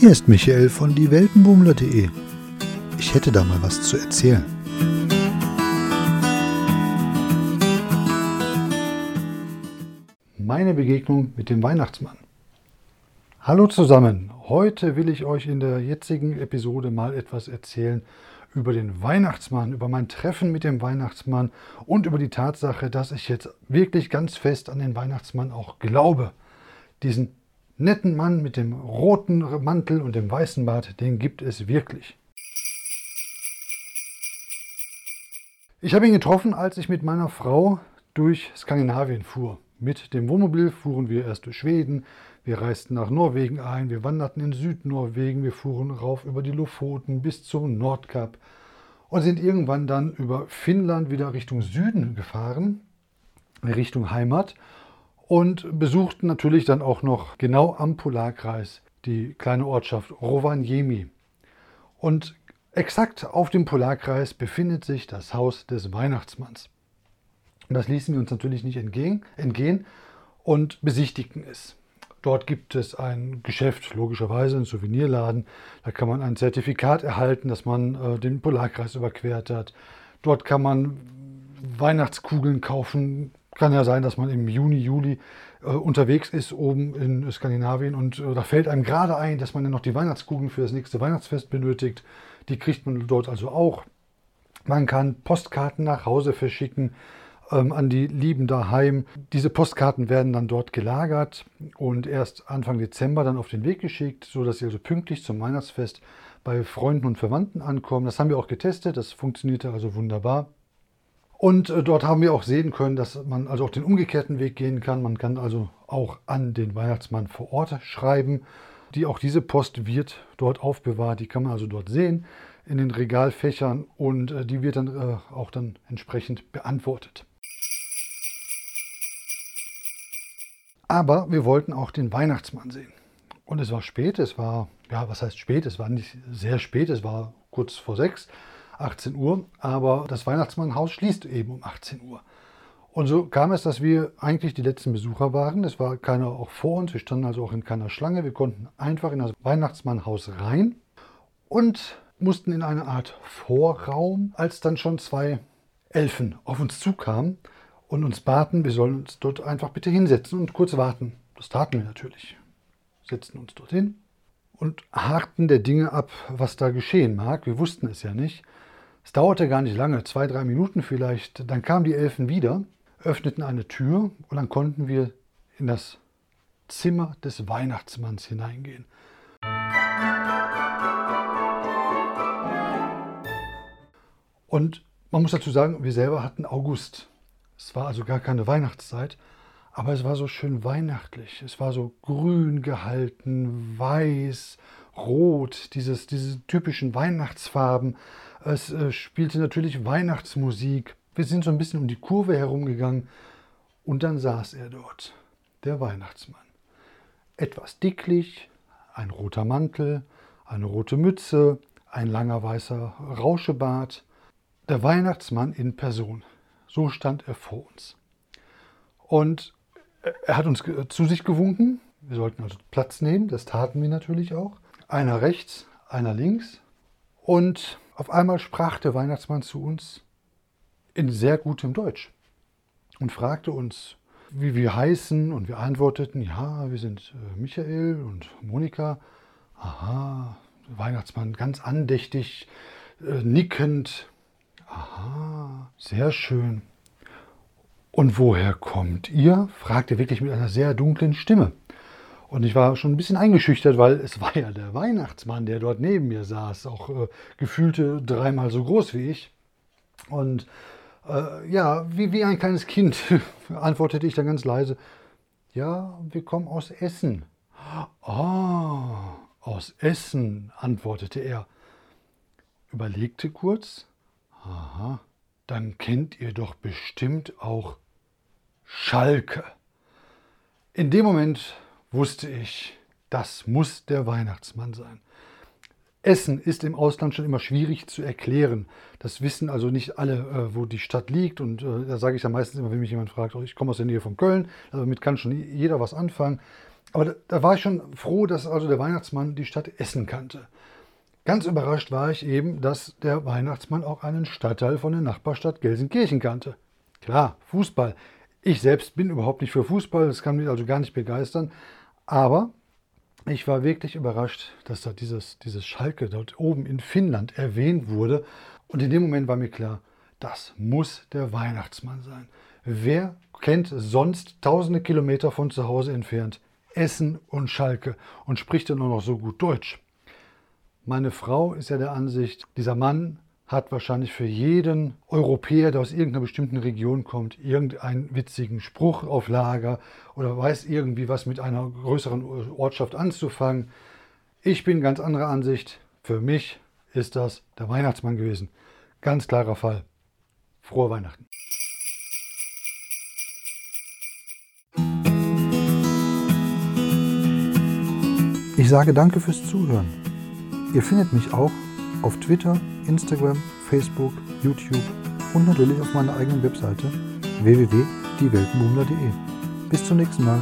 Hier ist Michael von dieweltenbummler.de. Ich hätte da mal was zu erzählen. Meine Begegnung mit dem Weihnachtsmann. Hallo zusammen. Heute will ich euch in der jetzigen Episode mal etwas erzählen über den Weihnachtsmann, über mein Treffen mit dem Weihnachtsmann und über die Tatsache, dass ich jetzt wirklich ganz fest an den Weihnachtsmann auch glaube. Diesen netten Mann mit dem roten Mantel und dem weißen Bart, den gibt es wirklich. Ich habe ihn getroffen, als ich mit meiner Frau durch Skandinavien fuhr. Mit dem Wohnmobil fuhren wir erst durch Schweden, wir reisten nach Norwegen ein, wir wanderten in Südnorwegen, wir fuhren rauf über die Lofoten bis zum Nordkap und sind irgendwann dann über Finnland wieder Richtung Süden gefahren, Richtung Heimat und besuchten natürlich dann auch noch genau am Polarkreis die kleine Ortschaft Rovaniemi. Und exakt auf dem Polarkreis befindet sich das Haus des Weihnachtsmanns. Und das ließen wir uns natürlich nicht entgehen, entgehen und besichtigten es. Dort gibt es ein Geschäft, logischerweise ein Souvenirladen. Da kann man ein Zertifikat erhalten, dass man äh, den Polarkreis überquert hat. Dort kann man Weihnachtskugeln kaufen, kann ja sein, dass man im Juni, Juli äh, unterwegs ist oben in Skandinavien und äh, da fällt einem gerade ein, dass man ja noch die Weihnachtskugeln für das nächste Weihnachtsfest benötigt. Die kriegt man dort also auch. Man kann Postkarten nach Hause verschicken ähm, an die Lieben daheim. Diese Postkarten werden dann dort gelagert und erst Anfang Dezember dann auf den Weg geschickt, sodass sie also pünktlich zum Weihnachtsfest bei Freunden und Verwandten ankommen. Das haben wir auch getestet, das funktionierte also wunderbar. Und äh, dort haben wir auch sehen können, dass man also auch den umgekehrten Weg gehen kann. Man kann also auch an den Weihnachtsmann vor Ort schreiben. Die, auch diese Post wird dort aufbewahrt. Die kann man also dort sehen in den Regalfächern und äh, die wird dann äh, auch dann entsprechend beantwortet. Aber wir wollten auch den Weihnachtsmann sehen. Und es war spät, es war, ja, was heißt spät? Es war nicht sehr spät, es war kurz vor sechs. 18 Uhr, aber das Weihnachtsmannhaus schließt eben um 18 Uhr. Und so kam es, dass wir eigentlich die letzten Besucher waren. Es war keiner auch vor uns, wir standen also auch in keiner Schlange. Wir konnten einfach in das Weihnachtsmannhaus rein und mussten in eine Art Vorraum, als dann schon zwei Elfen auf uns zukamen und uns baten, wir sollen uns dort einfach bitte hinsetzen und kurz warten. Das taten wir natürlich. Setzten uns dorthin und harrten der Dinge ab, was da geschehen mag. Wir wussten es ja nicht. Es dauerte gar nicht lange, zwei, drei Minuten vielleicht. Dann kamen die Elfen wieder, öffneten eine Tür und dann konnten wir in das Zimmer des Weihnachtsmanns hineingehen. Und man muss dazu sagen, wir selber hatten August. Es war also gar keine Weihnachtszeit, aber es war so schön weihnachtlich. Es war so grün gehalten, weiß, rot, dieses, diese typischen Weihnachtsfarben. Es äh, spielte natürlich Weihnachtsmusik. Wir sind so ein bisschen um die Kurve herumgegangen und dann saß er dort, der Weihnachtsmann. Etwas dicklich, ein roter Mantel, eine rote Mütze, ein langer weißer Rauschebart. Der Weihnachtsmann in Person. So stand er vor uns. Und er hat uns zu sich gewunken. Wir sollten also Platz nehmen. Das taten wir natürlich auch. Einer rechts, einer links. Und auf einmal sprach der Weihnachtsmann zu uns in sehr gutem Deutsch und fragte uns, wie wir heißen. Und wir antworteten, ja, wir sind äh, Michael und Monika. Aha, Weihnachtsmann ganz andächtig, äh, nickend. Aha, sehr schön. Und woher kommt ihr? fragte wirklich mit einer sehr dunklen Stimme. Und ich war schon ein bisschen eingeschüchtert, weil es war ja der Weihnachtsmann, der dort neben mir saß, auch äh, gefühlte dreimal so groß wie ich. Und äh, ja, wie, wie ein kleines Kind antwortete ich dann ganz leise, ja, wir kommen aus Essen. Ah, aus Essen, antwortete er. Überlegte kurz, aha, dann kennt ihr doch bestimmt auch Schalke. In dem Moment wusste ich, das muss der Weihnachtsmann sein. Essen ist im Ausland schon immer schwierig zu erklären. Das wissen also nicht alle, äh, wo die Stadt liegt. Und äh, da sage ich ja meistens immer, wenn mich jemand fragt, oh, ich komme aus der Nähe von Köln, also damit kann schon jeder was anfangen. aber da, da war ich schon froh, dass also der Weihnachtsmann die Stadt Essen kannte. Ganz überrascht war ich eben, dass der Weihnachtsmann auch einen Stadtteil von der Nachbarstadt Gelsenkirchen kannte. Klar, Fußball. Ich selbst bin überhaupt nicht für Fußball, das kann mich also gar nicht begeistern. Aber ich war wirklich überrascht, dass da dieses, dieses Schalke dort oben in Finnland erwähnt wurde. Und in dem Moment war mir klar, das muss der Weihnachtsmann sein. Wer kennt sonst tausende Kilometer von zu Hause entfernt Essen und Schalke und spricht dann auch noch so gut Deutsch? Meine Frau ist ja der Ansicht, dieser Mann hat wahrscheinlich für jeden Europäer, der aus irgendeiner bestimmten Region kommt, irgendeinen witzigen Spruch auf Lager oder weiß irgendwie was mit einer größeren Ortschaft anzufangen. Ich bin ganz anderer Ansicht. Für mich ist das der Weihnachtsmann gewesen. Ganz klarer Fall. Frohe Weihnachten. Ich sage danke fürs Zuhören. Ihr findet mich auch auf Twitter, Instagram, Facebook, YouTube und natürlich auf meiner eigenen Webseite www.dieweltenbummler.de. Bis zum nächsten Mal.